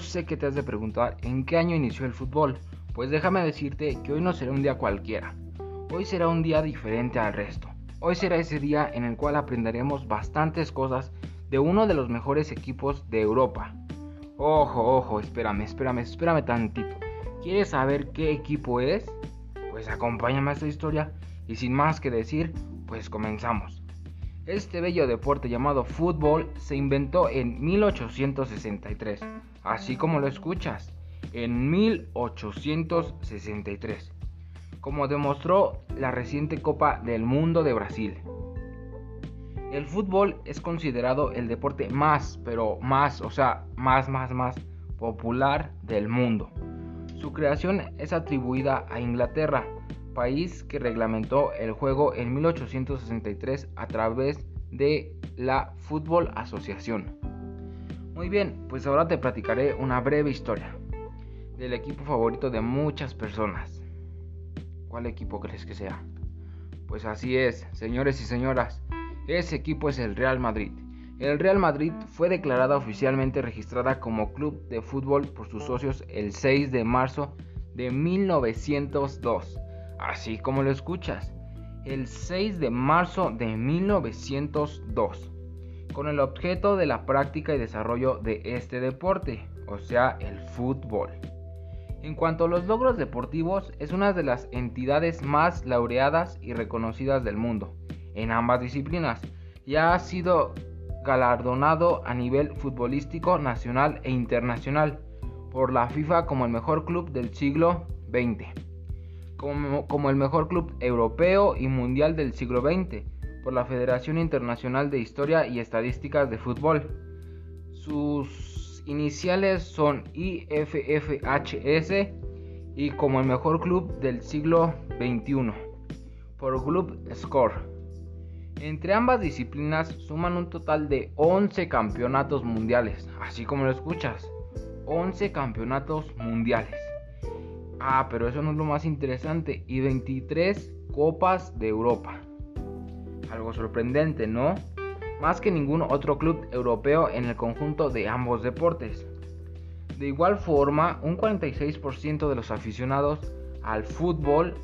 sé que te has de preguntar en qué año inició el fútbol. Pues déjame decirte que hoy no será un día cualquiera. Hoy será un día diferente al resto. Hoy será ese día en el cual aprenderemos bastantes cosas de uno de los mejores equipos de Europa. Ojo, ojo, espérame, espérame, espérame tantito. ¿Quieres saber qué equipo es? Pues acompáñame a esta historia y sin más que decir, pues comenzamos. Este bello deporte llamado fútbol se inventó en 1863, así como lo escuchas, en 1863, como demostró la reciente Copa del Mundo de Brasil. El fútbol es considerado el deporte más, pero más, o sea, más, más, más popular del mundo. Su creación es atribuida a Inglaterra, país que reglamentó el juego en 1863 a través de la Fútbol Asociación. Muy bien, pues ahora te platicaré una breve historia del equipo favorito de muchas personas. ¿Cuál equipo crees que sea? Pues así es, señores y señoras, ese equipo es el Real Madrid. El Real Madrid fue declarada oficialmente registrada como club de fútbol por sus socios el 6 de marzo de 1902 así como lo escuchas, el 6 de marzo de 1902, con el objeto de la práctica y desarrollo de este deporte, o sea, el fútbol. En cuanto a los logros deportivos, es una de las entidades más laureadas y reconocidas del mundo, en ambas disciplinas, y ha sido galardonado a nivel futbolístico nacional e internacional por la FIFA como el mejor club del siglo XX como, el mejor club europeo y mundial del siglo XX por la Federación Internacional de Historia y Estadísticas de Fútbol. Sus iniciales son IFFHS y como el mejor club del siglo XXI por Club Score. Entre ambas disciplinas suman un total de 11 campeonatos mundiales, así como lo escuchas, 11 campeonatos mundiales. Ah, pero eso no es lo más interesante. Y 23 Copas de Europa. Algo sorprendente, ¿no? Más que ningún otro club europeo en el conjunto de ambos deportes. De igual forma, un 46% de los aficionados al fútbol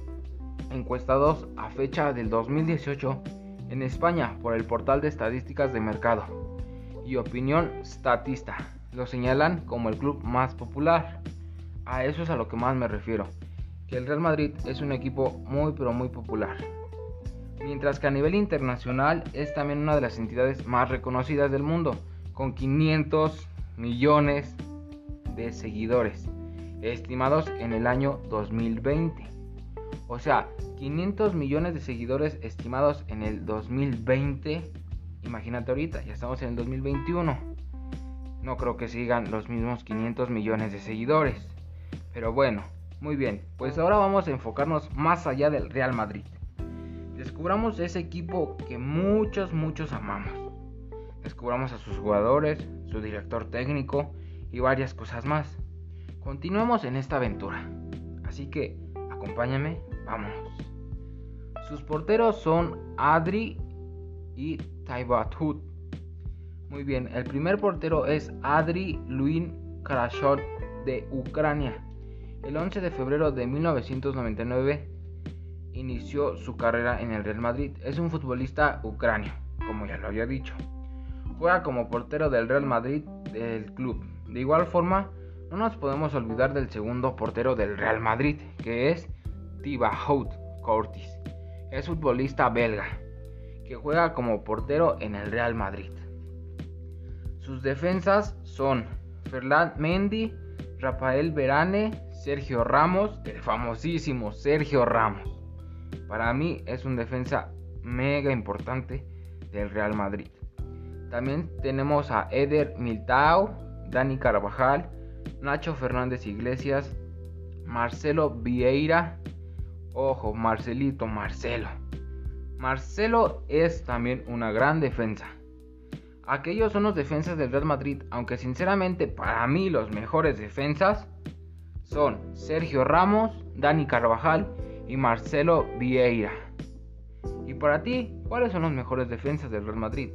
encuestados a fecha del 2018 en España por el portal de estadísticas de mercado y opinión statista lo señalan como el club más popular. A eso es a lo que más me refiero, que el Real Madrid es un equipo muy pero muy popular. Mientras que a nivel internacional es también una de las entidades más reconocidas del mundo, con 500 millones de seguidores, estimados en el año 2020. O sea, 500 millones de seguidores estimados en el 2020. Imagínate ahorita, ya estamos en el 2021. No creo que sigan los mismos 500 millones de seguidores. Pero bueno, muy bien, pues ahora vamos a enfocarnos más allá del Real Madrid. Descubramos ese equipo que muchos, muchos amamos. Descubramos a sus jugadores, su director técnico y varias cosas más. Continuemos en esta aventura. Así que, acompáñame, vámonos. Sus porteros son Adri y Taibatut. Muy bien, el primer portero es Adri Luin Krashot de Ucrania. El 11 de febrero de 1999 inició su carrera en el Real Madrid. Es un futbolista ucranio, como ya lo había dicho. Juega como portero del Real Madrid del club. De igual forma, no nos podemos olvidar del segundo portero del Real Madrid, que es Thibaut Cortis. Es futbolista belga, que juega como portero en el Real Madrid. Sus defensas son Ferland Mendy, Rafael Verane, Sergio Ramos, el famosísimo Sergio Ramos. Para mí es un defensa mega importante del Real Madrid. También tenemos a Eder Miltao, Dani Carvajal, Nacho Fernández Iglesias, Marcelo Vieira. Ojo, Marcelito, Marcelo. Marcelo es también una gran defensa. Aquellos son los defensas del Real Madrid, aunque sinceramente para mí los mejores defensas son Sergio Ramos, Dani Carvajal y Marcelo Vieira. Y para ti, ¿cuáles son los mejores defensas del Real Madrid?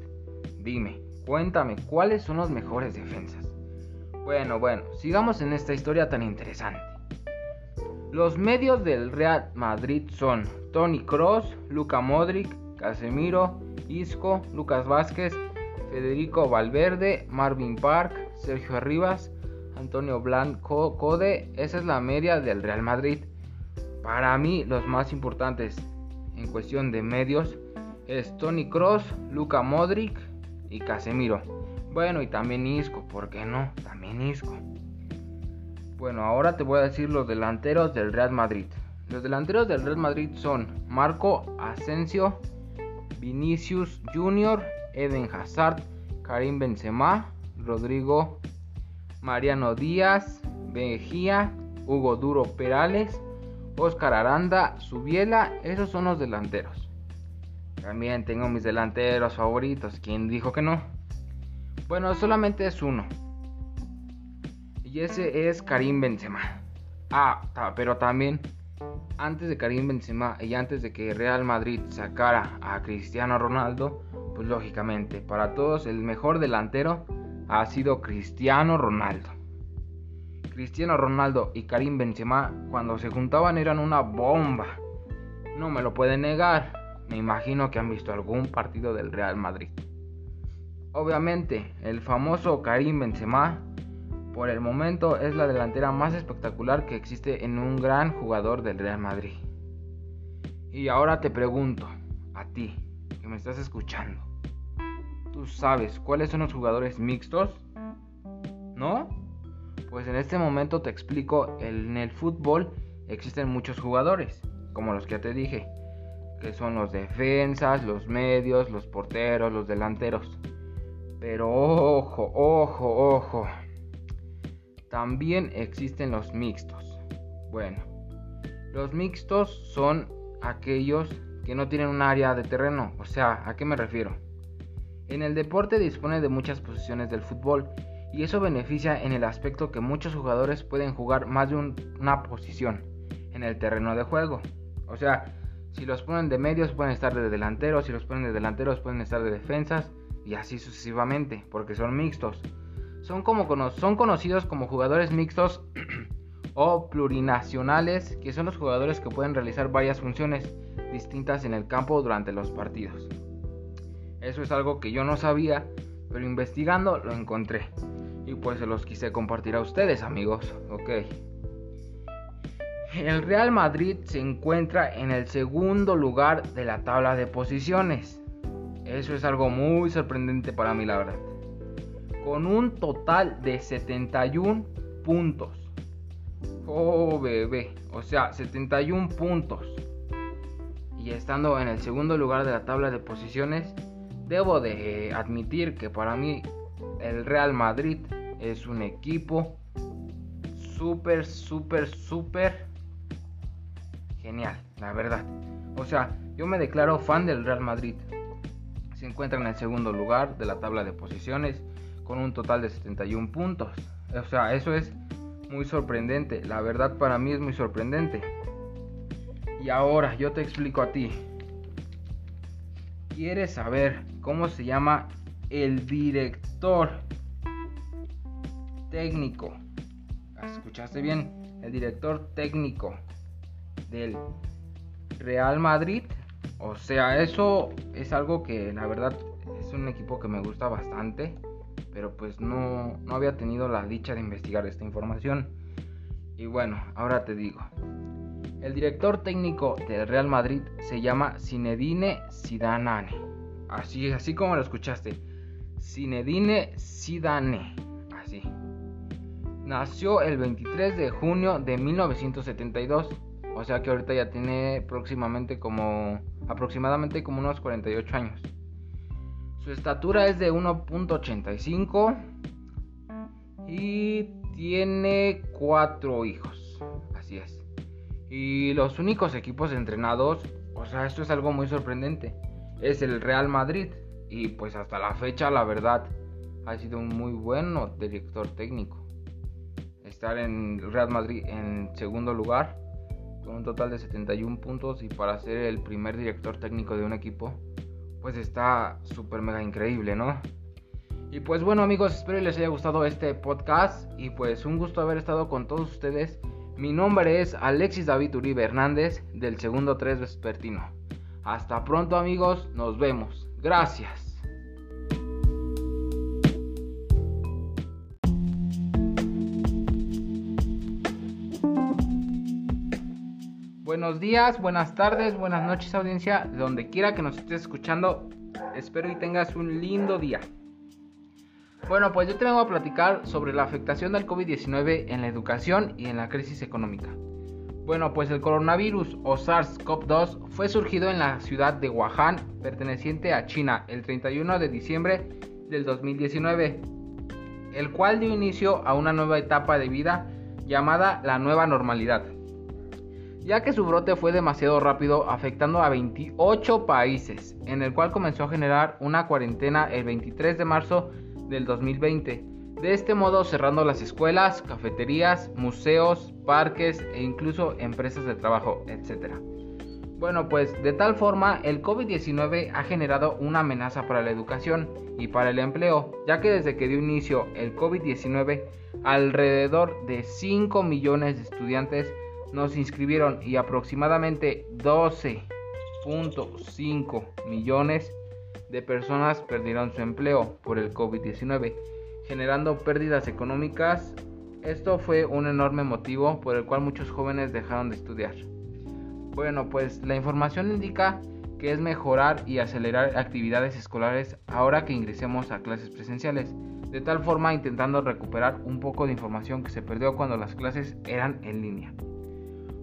Dime, cuéntame, ¿cuáles son los mejores defensas? Bueno, bueno, sigamos en esta historia tan interesante. Los medios del Real Madrid son Tony Cross, Luca Modric, Casemiro, Isco, Lucas Vázquez, Federico Valverde, Marvin Park, Sergio Arribas, Antonio Blanco Code. Esa es la media del Real Madrid. Para mí, los más importantes en cuestión de medios es Tony Cross, Luca Modric y Casemiro. Bueno, y también Isco, ¿por qué no? También Isco. Bueno, ahora te voy a decir los delanteros del Real Madrid. Los delanteros del Real Madrid son Marco Asensio, Vinicius Jr., Eden Hazard, Karim Benzema, Rodrigo Mariano Díaz, Bejía, Hugo Duro Perales, Oscar Aranda, Subiela, esos son los delanteros. También tengo mis delanteros favoritos, ¿quién dijo que no? Bueno, solamente es uno. Y ese es Karim Benzema. Ah, pero también antes de Karim Benzema y antes de que Real Madrid sacara a Cristiano Ronaldo, pues lógicamente para todos el mejor delantero ha sido Cristiano Ronaldo. Cristiano Ronaldo y Karim Benzema cuando se juntaban eran una bomba. No me lo pueden negar. Me imagino que han visto algún partido del Real Madrid. Obviamente, el famoso Karim Benzema por el momento es la delantera más espectacular que existe en un gran jugador del Real Madrid. Y ahora te pregunto, a ti, que me estás escuchando, ¿tú sabes cuáles son los jugadores mixtos? ¿No? Pues en este momento te explico, en el fútbol existen muchos jugadores, como los que ya te dije, que son los defensas, los medios, los porteros, los delanteros. Pero ojo, ojo, ojo. También existen los mixtos. Bueno, los mixtos son aquellos que no tienen un área de terreno. O sea, ¿a qué me refiero? En el deporte dispone de muchas posiciones del fútbol y eso beneficia en el aspecto que muchos jugadores pueden jugar más de una posición en el terreno de juego. O sea, si los ponen de medios pueden estar de delanteros, si los ponen de delanteros pueden estar de defensas y así sucesivamente, porque son mixtos son, como, son conocidos como jugadores mixtos o plurinacionales, que son los jugadores que pueden realizar varias funciones distintas en el campo durante los partidos. Eso es algo que yo no sabía, pero investigando lo encontré. Y pues se los quise compartir a ustedes, amigos. Ok. El Real Madrid se encuentra en el segundo lugar de la tabla de posiciones. Eso es algo muy sorprendente para mí, la verdad con un total de 71 puntos. Oh, bebé, o sea, 71 puntos. Y estando en el segundo lugar de la tabla de posiciones, debo de admitir que para mí el Real Madrid es un equipo súper, súper, súper genial, la verdad. O sea, yo me declaro fan del Real Madrid. Se encuentra en el segundo lugar de la tabla de posiciones con un total de 71 puntos. O sea, eso es muy sorprendente. La verdad para mí es muy sorprendente. Y ahora yo te explico a ti. ¿Quieres saber cómo se llama el director técnico? ¿Escuchaste bien? El director técnico del Real Madrid. O sea, eso es algo que la verdad es un equipo que me gusta bastante pero pues no, no había tenido la dicha de investigar esta información. Y bueno, ahora te digo. El director técnico del Real Madrid se llama Zinedine Zidane. Así, así como lo escuchaste. Zinedine Zidane. Así. Nació el 23 de junio de 1972. O sea que ahorita ya tiene próximamente como aproximadamente como unos 48 años. Su estatura es de 1.85 y tiene cuatro hijos. Así es. Y los únicos equipos entrenados, o sea, esto es algo muy sorprendente, es el Real Madrid. Y pues hasta la fecha, la verdad, ha sido un muy bueno director técnico. Estar en Real Madrid en segundo lugar, con un total de 71 puntos y para ser el primer director técnico de un equipo, pues está súper mega increíble, ¿no? Y pues bueno amigos, espero les haya gustado este podcast y pues un gusto haber estado con todos ustedes. Mi nombre es Alexis David Uribe Hernández del segundo 3 Vespertino. Hasta pronto amigos, nos vemos. Gracias. Buenos días, buenas tardes, buenas noches audiencia, de donde quiera que nos estés escuchando. Espero y tengas un lindo día. Bueno, pues yo te vengo a platicar sobre la afectación del COVID-19 en la educación y en la crisis económica. Bueno, pues el coronavirus o SARS-CoV-2 fue surgido en la ciudad de Wuhan, perteneciente a China, el 31 de diciembre del 2019, el cual dio inicio a una nueva etapa de vida llamada la nueva normalidad ya que su brote fue demasiado rápido afectando a 28 países, en el cual comenzó a generar una cuarentena el 23 de marzo del 2020. De este modo cerrando las escuelas, cafeterías, museos, parques e incluso empresas de trabajo, etc. Bueno, pues de tal forma el COVID-19 ha generado una amenaza para la educación y para el empleo, ya que desde que dio inicio el COVID-19, alrededor de 5 millones de estudiantes nos inscribieron y aproximadamente 12.5 millones de personas perdieron su empleo por el COVID-19, generando pérdidas económicas. Esto fue un enorme motivo por el cual muchos jóvenes dejaron de estudiar. Bueno, pues la información indica que es mejorar y acelerar actividades escolares ahora que ingresemos a clases presenciales, de tal forma intentando recuperar un poco de información que se perdió cuando las clases eran en línea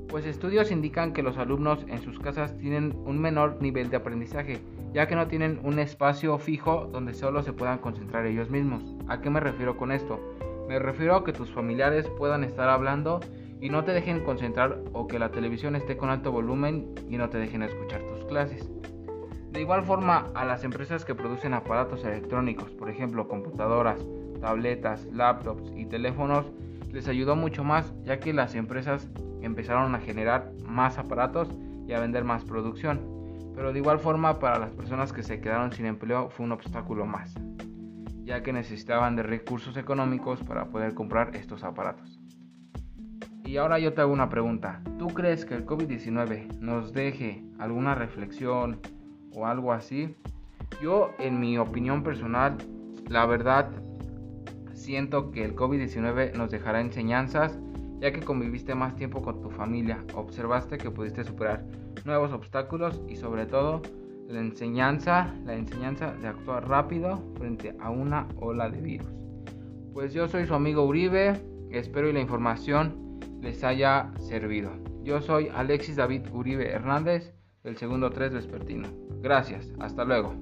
pues estudios indican que los alumnos en sus casas tienen un menor nivel de aprendizaje, ya que no tienen un espacio fijo donde solo se puedan concentrar ellos mismos. ¿A qué me refiero con esto? Me refiero a que tus familiares puedan estar hablando y no te dejen concentrar o que la televisión esté con alto volumen y no te dejen escuchar tus clases. De igual forma, a las empresas que producen aparatos electrónicos, por ejemplo computadoras, tabletas, laptops y teléfonos, les ayudó mucho más ya que las empresas empezaron a generar más aparatos y a vender más producción. Pero de igual forma para las personas que se quedaron sin empleo fue un obstáculo más, ya que necesitaban de recursos económicos para poder comprar estos aparatos. Y ahora yo te hago una pregunta. ¿Tú crees que el COVID-19 nos deje alguna reflexión o algo así? Yo, en mi opinión personal, la verdad, siento que el COVID-19 nos dejará enseñanzas ya que conviviste más tiempo con tu familia, observaste que pudiste superar nuevos obstáculos y sobre todo la enseñanza, la enseñanza de actuar rápido frente a una ola de virus. Pues yo soy su amigo Uribe, espero y la información les haya servido. Yo soy Alexis David Uribe Hernández, del segundo 3 vespertino. Gracias, hasta luego.